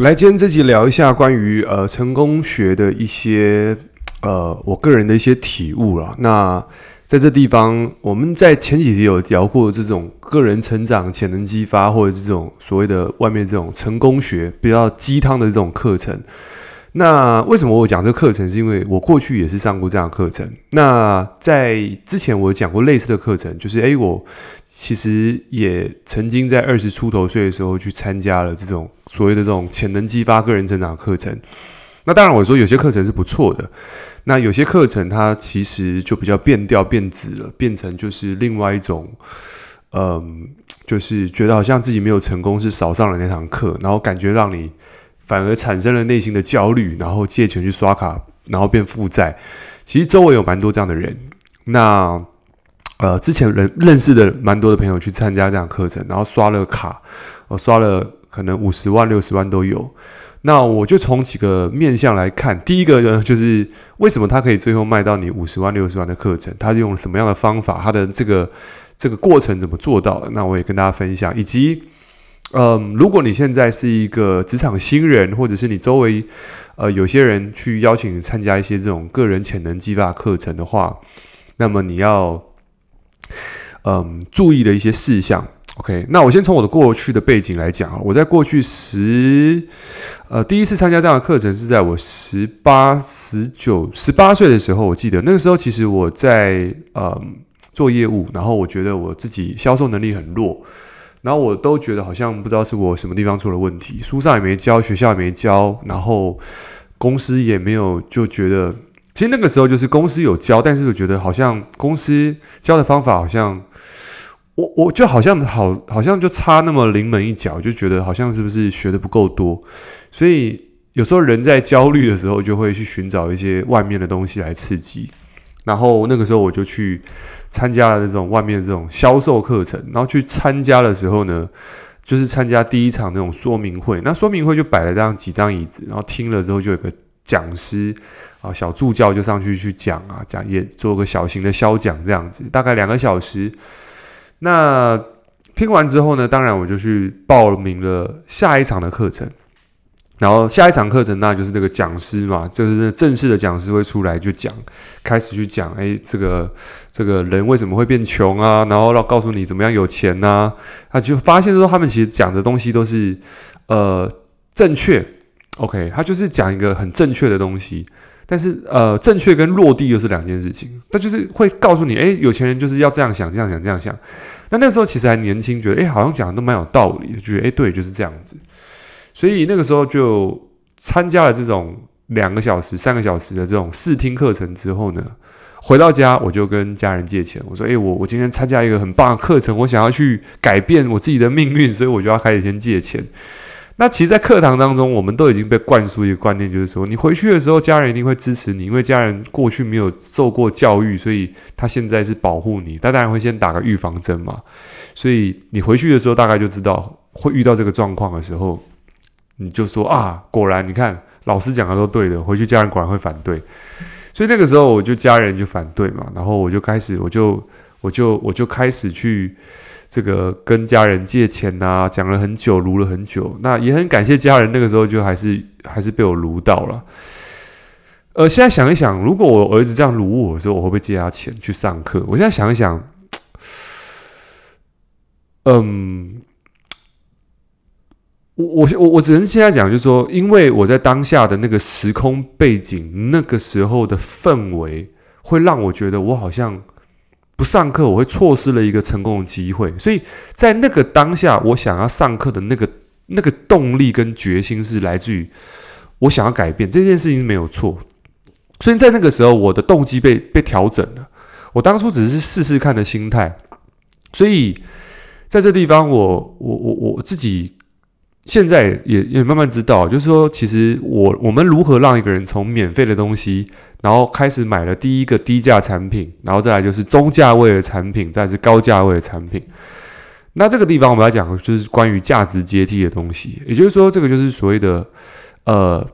来，今天这集聊一下关于呃成功学的一些呃我个人的一些体悟啦。那在这地方，我们在前几集有聊过这种个人成长、潜能激发，或者这种所谓的外面这种成功学比较鸡汤的这种课程。那为什么我讲这个课程？是因为我过去也是上过这样的课程。那在之前我讲过类似的课程，就是诶，我其实也曾经在二十出头岁的时候去参加了这种所谓的这种潜能激发个人成长课程。那当然我说有些课程是不错的，那有些课程它其实就比较变调变质了，变成就是另外一种，嗯，就是觉得好像自己没有成功，是少上了那堂课，然后感觉让你。反而产生了内心的焦虑，然后借钱去刷卡，然后变负债。其实周围有蛮多这样的人。那呃，之前人认识的蛮多的朋友去参加这样课程，然后刷了卡，我刷了可能五十万、六十万都有。那我就从几个面向来看，第一个呢，就是为什么他可以最后卖到你五十万、六十万的课程？他是用什么样的方法？他的这个这个过程怎么做到的？那我也跟大家分享，以及。嗯，如果你现在是一个职场新人，或者是你周围呃有些人去邀请你参加一些这种个人潜能激发课程的话，那么你要嗯注意的一些事项。OK，那我先从我的过去的背景来讲啊，我在过去十呃第一次参加这样的课程是在我十八、十九、十八岁的时候，我记得那个时候其实我在嗯做业务，然后我觉得我自己销售能力很弱。然后我都觉得好像不知道是我什么地方出了问题，书上也没教，学校也没教，然后公司也没有，就觉得其实那个时候就是公司有教，但是我觉得好像公司教的方法好像我我就好像好好像就差那么临门一脚，就觉得好像是不是学的不够多，所以有时候人在焦虑的时候就会去寻找一些外面的东西来刺激，然后那个时候我就去。参加了这种外面这种销售课程，然后去参加的时候呢，就是参加第一场那种说明会。那说明会就摆了这样几张椅子，然后听了之后就有个讲师啊，小助教就上去去讲啊，讲也做个小型的销讲这样子，大概两个小时。那听完之后呢，当然我就去报名了下一场的课程。然后下一场课程，那就是那个讲师嘛，就是正式的讲师会出来就讲，开始去讲，哎，这个这个人为什么会变穷啊？然后要告诉你怎么样有钱呐？他就发现说，他们其实讲的东西都是呃正确，OK，他就是讲一个很正确的东西，但是呃正确跟落地又是两件事情。他就是会告诉你，哎，有钱人就是要这样想，这样想，这样想。那那时候其实还年轻，觉得哎好像讲的都蛮有道理，觉得哎对，就是这样子。所以那个时候就参加了这种两个小时、三个小时的这种试听课程之后呢，回到家我就跟家人借钱。我说：“诶，我我今天参加一个很棒的课程，我想要去改变我自己的命运，所以我就要开始先借钱。”那其实，在课堂当中，我们都已经被灌输一个观念，就是说，你回去的时候，家人一定会支持你，因为家人过去没有受过教育，所以他现在是保护你。他当然会先打个预防针嘛。所以你回去的时候，大概就知道会遇到这个状况的时候。你就说啊，果然你看老师讲的都对的，回去家人果然会反对，所以那个时候我就家人就反对嘛，然后我就开始我就我就我就开始去这个跟家人借钱呐、讲了很久，撸了很久，那也很感谢家人，那个时候就还是还是被我撸到了。呃，现在想一想，如果我儿子这样撸我的时候，我会不会借他钱去上课？我现在想一想，嗯。我我我只能现在讲，就是说，因为我在当下的那个时空背景，那个时候的氛围，会让我觉得我好像不上课，我会错失了一个成功的机会。所以在那个当下，我想要上课的那个那个动力跟决心，是来自于我想要改变这件事情是没有错。所以在那个时候，我的动机被被调整了。我当初只是试试看的心态。所以在这地方我，我我我我自己。现在也也慢慢知道，就是说，其实我我们如何让一个人从免费的东西，然后开始买了第一个低价产品，然后再来就是中价位的产品，再是高价位的产品。那这个地方我们要讲的就是关于价值阶梯的东西，也就是说，这个就是所谓的呃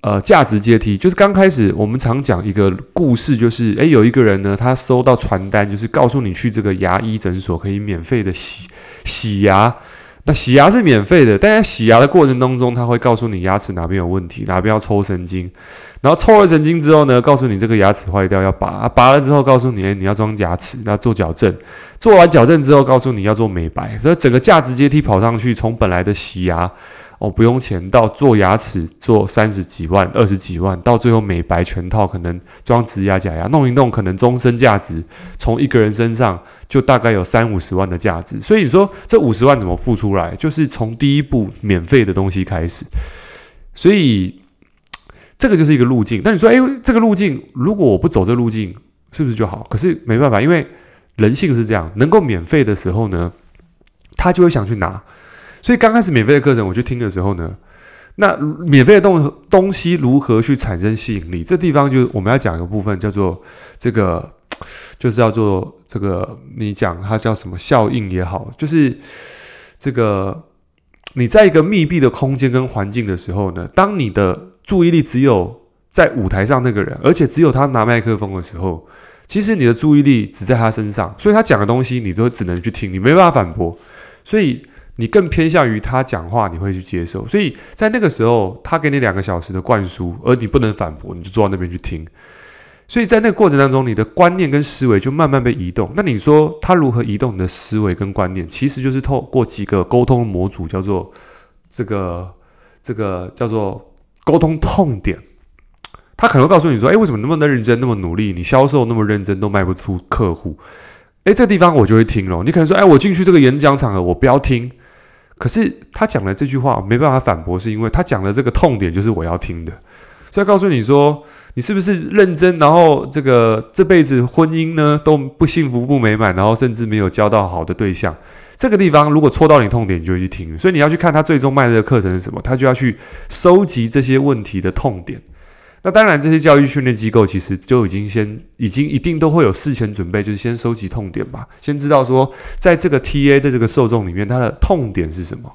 呃价值阶梯。就是刚开始我们常讲一个故事，就是诶，有一个人呢，他收到传单，就是告诉你去这个牙医诊所可以免费的洗洗牙。那洗牙是免费的，但在洗牙的过程当中，他会告诉你牙齿哪边有问题，哪边要抽神经，然后抽了神经之后呢，告诉你这个牙齿坏掉要拔，拔了之后告诉你你要装牙齿，要做矫正，做完矫正之后告诉你要做美白，所以整个价值阶梯跑上去，从本来的洗牙。哦，不用钱，到做牙齿做三十几万、二十几万，到最后美白全套，可能装植牙、假牙，弄一弄，可能终身价值从一个人身上就大概有三五十万的价值。所以你说这五十万怎么付出来？就是从第一步免费的东西开始。所以这个就是一个路径。但你说，诶，这个路径如果我不走这路径，是不是就好？可是没办法，因为人性是这样，能够免费的时候呢，他就会想去拿。所以刚开始免费的课程我去听的时候呢，那免费的东东西如何去产生吸引力？这地方就我们要讲一个部分，叫做这个，就是叫做这个，你讲它叫什么效应也好，就是这个你在一个密闭的空间跟环境的时候呢，当你的注意力只有在舞台上那个人，而且只有他拿麦克风的时候，其实你的注意力只在他身上，所以他讲的东西你都只能去听，你没办法反驳，所以。你更偏向于他讲话，你会去接受。所以在那个时候，他给你两个小时的灌输，而你不能反驳，你就坐到那边去听。所以在那个过程当中，你的观念跟思维就慢慢被移动。那你说他如何移动你的思维跟观念？其实就是透过几个沟通模组，叫做这个这个叫做沟通痛点。他可能告诉你说：“诶，为什么那么的认真，那么努力？你销售那么认真，都卖不出客户？”诶，这地方我就会听了。你可能说：“诶，我进去这个演讲场合，我不要听。”可是他讲的这句话，我没办法反驳，是因为他讲的这个痛点就是我要听的，所以告诉你说，你是不是认真，然后这个这辈子婚姻呢都不幸福不美满，然后甚至没有交到好的对象。这个地方如果戳到你痛点，你就去听。所以你要去看他最终卖的课程是什么，他就要去收集这些问题的痛点。那当然，这些教育训练机构其实就已经先已经一定都会有事前准备，就是先收集痛点吧，先知道说，在这个 TA 在这个受众里面，他的痛点是什么。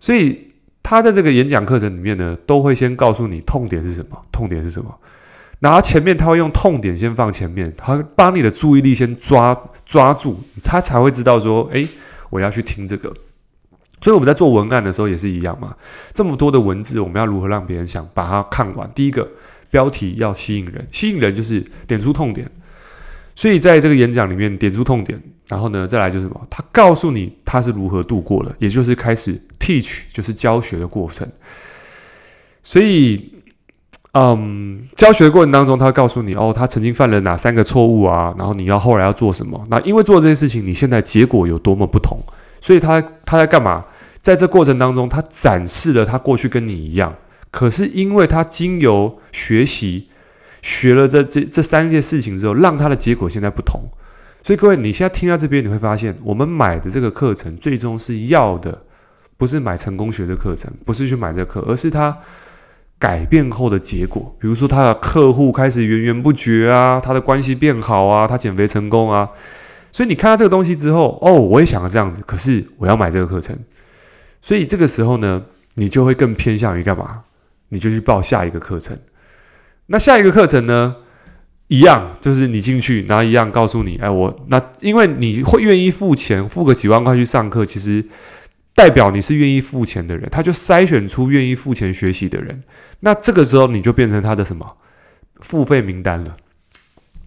所以他在这个演讲课程里面呢，都会先告诉你痛点是什么，痛点是什么。然后前面他会用痛点先放前面，他会把你的注意力先抓抓住，他才会知道说，诶，我要去听这个。所以我们在做文案的时候也是一样嘛，这么多的文字，我们要如何让别人想把它看完？第一个。标题要吸引人，吸引人就是点出痛点。所以在这个演讲里面点出痛点，然后呢，再来就是什么？他告诉你他是如何度过的，也就是开始 teach，就是教学的过程。所以，嗯，教学的过程当中，他告诉你哦，他曾经犯了哪三个错误啊？然后你要后来要做什么？那因为做这些事情，你现在结果有多么不同？所以他他在干嘛？在这过程当中，他展示了他过去跟你一样。可是，因为他经由学习，学了这这这三件事情之后，让他的结果现在不同。所以，各位，你现在听到这边，你会发现，我们买的这个课程，最终是要的，不是买成功学的课程，不是去买这课，而是他改变后的结果。比如说，他的客户开始源源不绝啊，他的关系变好啊，他减肥成功啊。所以，你看到这个东西之后，哦，我也想要这样子，可是我要买这个课程。所以，这个时候呢，你就会更偏向于干嘛？你就去报下一个课程，那下一个课程呢？一样，就是你进去，然后一样告诉你，哎，我那因为你会愿意付钱，付个几万块去上课，其实代表你是愿意付钱的人，他就筛选出愿意付钱学习的人。那这个时候你就变成他的什么付费名单了？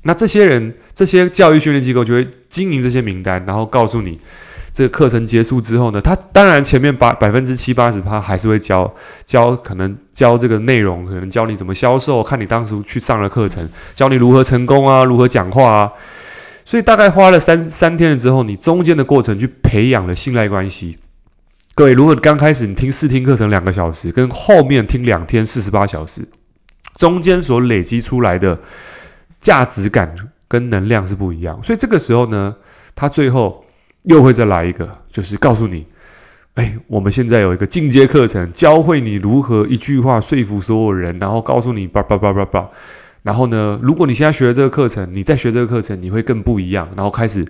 那这些人，这些教育训练机构就会经营这些名单，然后告诉你。这个课程结束之后呢，他当然前面八百分之七八十他还是会教教，可能教这个内容，可能教你怎么销售，看你当时去上了课程，教你如何成功啊，如何讲话啊。所以大概花了三三天了之后，你中间的过程去培养了信赖关系。各位，如果刚开始你听试听课程两个小时，跟后面听两天四十八小时，中间所累积出来的价值感跟能量是不一样。所以这个时候呢，他最后。又会再来一个，就是告诉你，哎，我们现在有一个进阶课程，教会你如何一句话说服所有人，然后告诉你叭叭叭叭叭。然后呢，如果你现在学了这个课程，你再学这个课程，你会更不一样。然后开始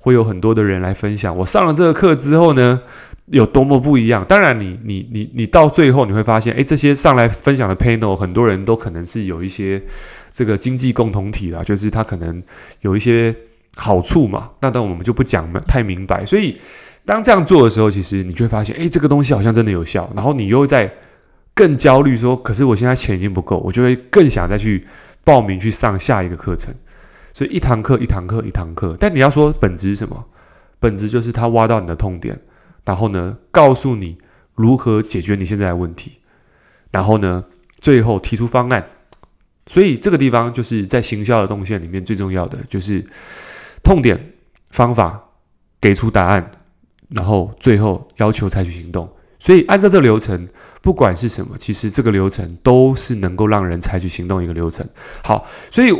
会有很多的人来分享，我上了这个课之后呢，有多么不一样。当然你，你你你到最后你会发现，哎，这些上来分享的 panel，很多人都可能是有一些这个经济共同体啦，就是他可能有一些。好处嘛，那当我们就不讲太明白。所以当这样做的时候，其实你就会发现，诶，这个东西好像真的有效。然后你又在更焦虑，说，可是我现在钱已经不够，我就会更想再去报名去上下一个课程。所以一堂课一堂课一堂课，但你要说本质是什么？本质就是他挖到你的痛点，然后呢，告诉你如何解决你现在的问题，然后呢，最后提出方案。所以这个地方就是在行销的动线里面最重要的，就是痛点、方法，给出答案，然后最后要求采取行动。所以按照这个流程，不管是什么，其实这个流程都是能够让人采取行动一个流程。好，所以。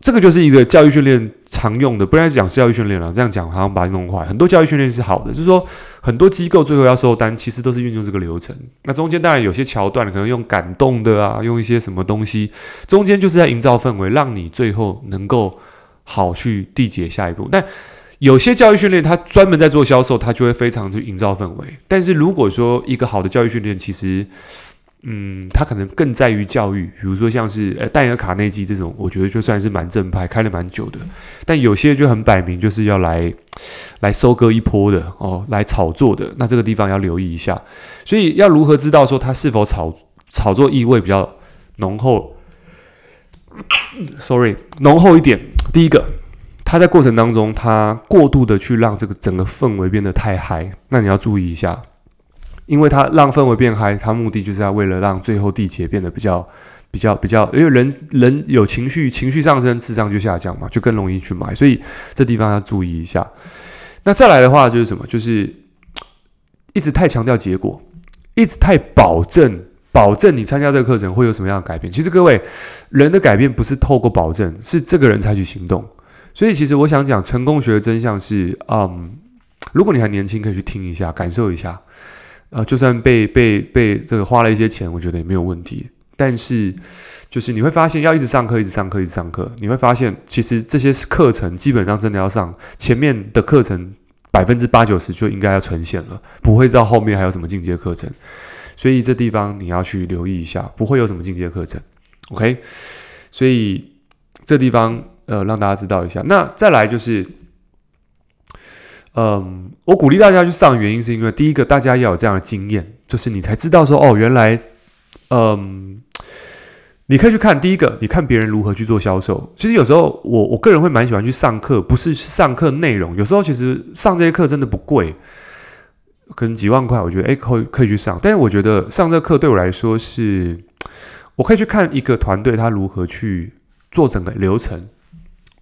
这个就是一个教育训练常用的，不然讲教育训练了，这样讲好像把它弄坏。很多教育训练是好的，就是说很多机构最后要收单，其实都是运用这个流程。那中间当然有些桥段可能用感动的啊，用一些什么东西，中间就是在营造氛围，让你最后能够好去缔结下一步。但有些教育训练它专门在做销售，它就会非常去营造氛围。但是如果说一个好的教育训练，其实嗯，他可能更在于教育，比如说像是呃戴尔卡内基这种，我觉得就算是蛮正派，开了蛮久的。但有些就很摆明就是要来来收割一波的哦，来炒作的。那这个地方要留意一下。所以要如何知道说他是否炒炒作意味比较浓厚？Sorry，浓厚一点。第一个，他在过程当中他过度的去让这个整个氛围变得太嗨，那你要注意一下。因为他让氛围变嗨，他目的就是要为了让最后地结变得比较、比较、比较，因为人人有情绪，情绪上升，智商就下降嘛，就更容易去买，所以这地方要注意一下。那再来的话就是什么？就是一直太强调结果，一直太保证，保证你参加这个课程会有什么样的改变。其实各位，人的改变不是透过保证，是这个人采取行动。所以其实我想讲成功学的真相是，嗯，如果你还年轻，可以去听一下，感受一下。呃，就算被被被这个花了一些钱，我觉得也没有问题。但是，就是你会发现，要一直上课，一直上课，一直上课，你会发现，其实这些课程基本上真的要上前面的课程，百分之八九十就应该要呈现了，不会到后面还有什么进阶课程。所以这地方你要去留意一下，不会有什么进阶课程。OK，所以这地方呃让大家知道一下。那再来就是。嗯，我鼓励大家去上，原因是因为第一个，大家要有这样的经验，就是你才知道说，哦，原来，嗯，你可以去看第一个，你看别人如何去做销售。其实有时候我我个人会蛮喜欢去上课，不是上课内容，有时候其实上这些课真的不贵，可能几万块，我觉得诶可以可以去上。但是我觉得上这课对我来说是，我可以去看一个团队他如何去做整个流程，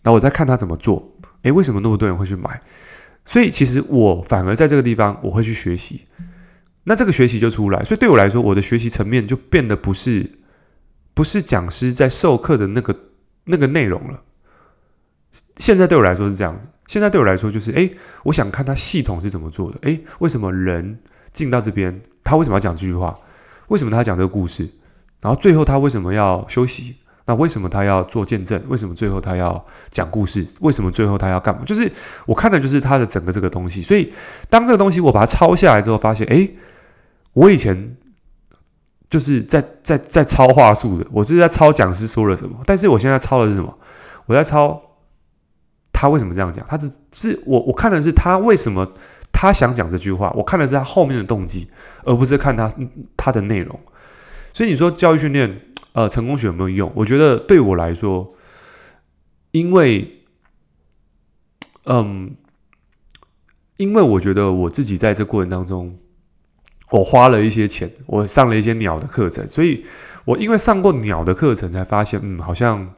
然后我再看他怎么做，诶，为什么那么多人会去买？所以其实我反而在这个地方我会去学习，那这个学习就出来。所以对我来说，我的学习层面就变得不是不是讲师在授课的那个那个内容了。现在对我来说是这样子。现在对我来说就是，诶，我想看他系统是怎么做的。诶，为什么人进到这边，他为什么要讲这句话？为什么他讲这个故事？然后最后他为什么要休息？那为什么他要做见证？为什么最后他要讲故事？为什么最后他要干嘛？就是我看的就是他的整个这个东西。所以当这个东西我把它抄下来之后，发现，诶，我以前就是在在在抄话术的，我是在抄讲师说了什么。但是我现在抄的是什么？我在抄他为什么这样讲？他是是我我看的是他为什么他想讲这句话？我看的是他后面的动机，而不是看他他的内容。所以你说教育训练。呃，成功学有没有用？我觉得对我来说，因为，嗯，因为我觉得我自己在这过程当中，我花了一些钱，我上了一些鸟的课程，所以我因为上过鸟的课程，才发现，嗯，好像。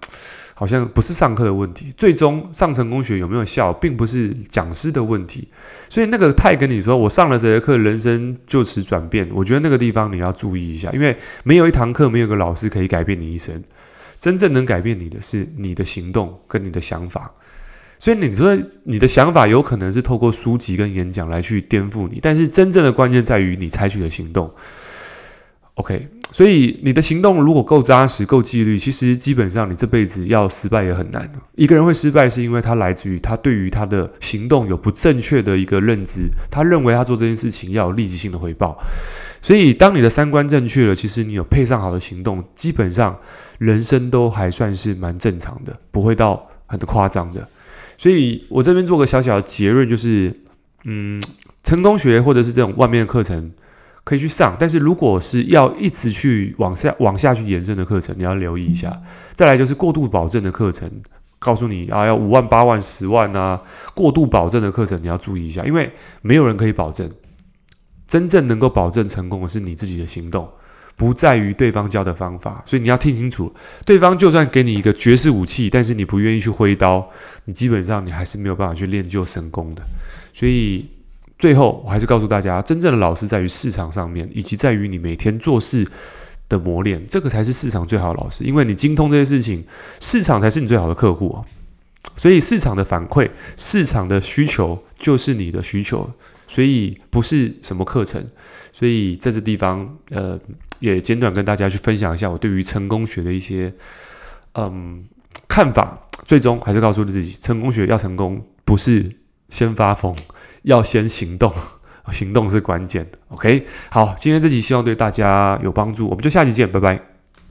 好像不是上课的问题，最终上成功学有没有效，并不是讲师的问题。所以那个太跟你说，我上了这节课，人生就此转变。我觉得那个地方你要注意一下，因为没有一堂课，没有个老师可以改变你一生。真正能改变你的是你的行动跟你的想法。所以你说你的想法有可能是透过书籍跟演讲来去颠覆你，但是真正的关键在于你采取的行动。OK。所以你的行动如果够扎实、够纪律，其实基本上你这辈子要失败也很难。一个人会失败，是因为他来自于他对于他的行动有不正确的一个认知，他认为他做这件事情要有立即性的回报。所以当你的三观正确了，其实你有配上好的行动，基本上人生都还算是蛮正常的，不会到很夸张的。所以我这边做个小小的结论，就是，嗯。成功学或者是这种外面的课程可以去上，但是如果是要一直去往下往下去延伸的课程，你要留意一下。再来就是过度保证的课程，告诉你啊要五万、八万、十万啊，过度保证的课程你要注意一下，因为没有人可以保证，真正能够保证成功的是你自己的行动。不在于对方教的方法，所以你要听清楚，对方就算给你一个绝世武器，但是你不愿意去挥刀，你基本上你还是没有办法去练就神功的。所以最后我还是告诉大家，真正的老师在于市场上面，以及在于你每天做事的磨练，这个才是市场最好的老师。因为你精通这些事情，市场才是你最好的客户啊。所以市场的反馈，市场的需求就是你的需求，所以不是什么课程。所以在这地方，呃。也简短跟大家去分享一下我对于成功学的一些嗯看法，最终还是告诉自己，成功学要成功，不是先发疯，要先行动，行动是关键。OK，好，今天这集希望对大家有帮助，我们就下期见，拜拜。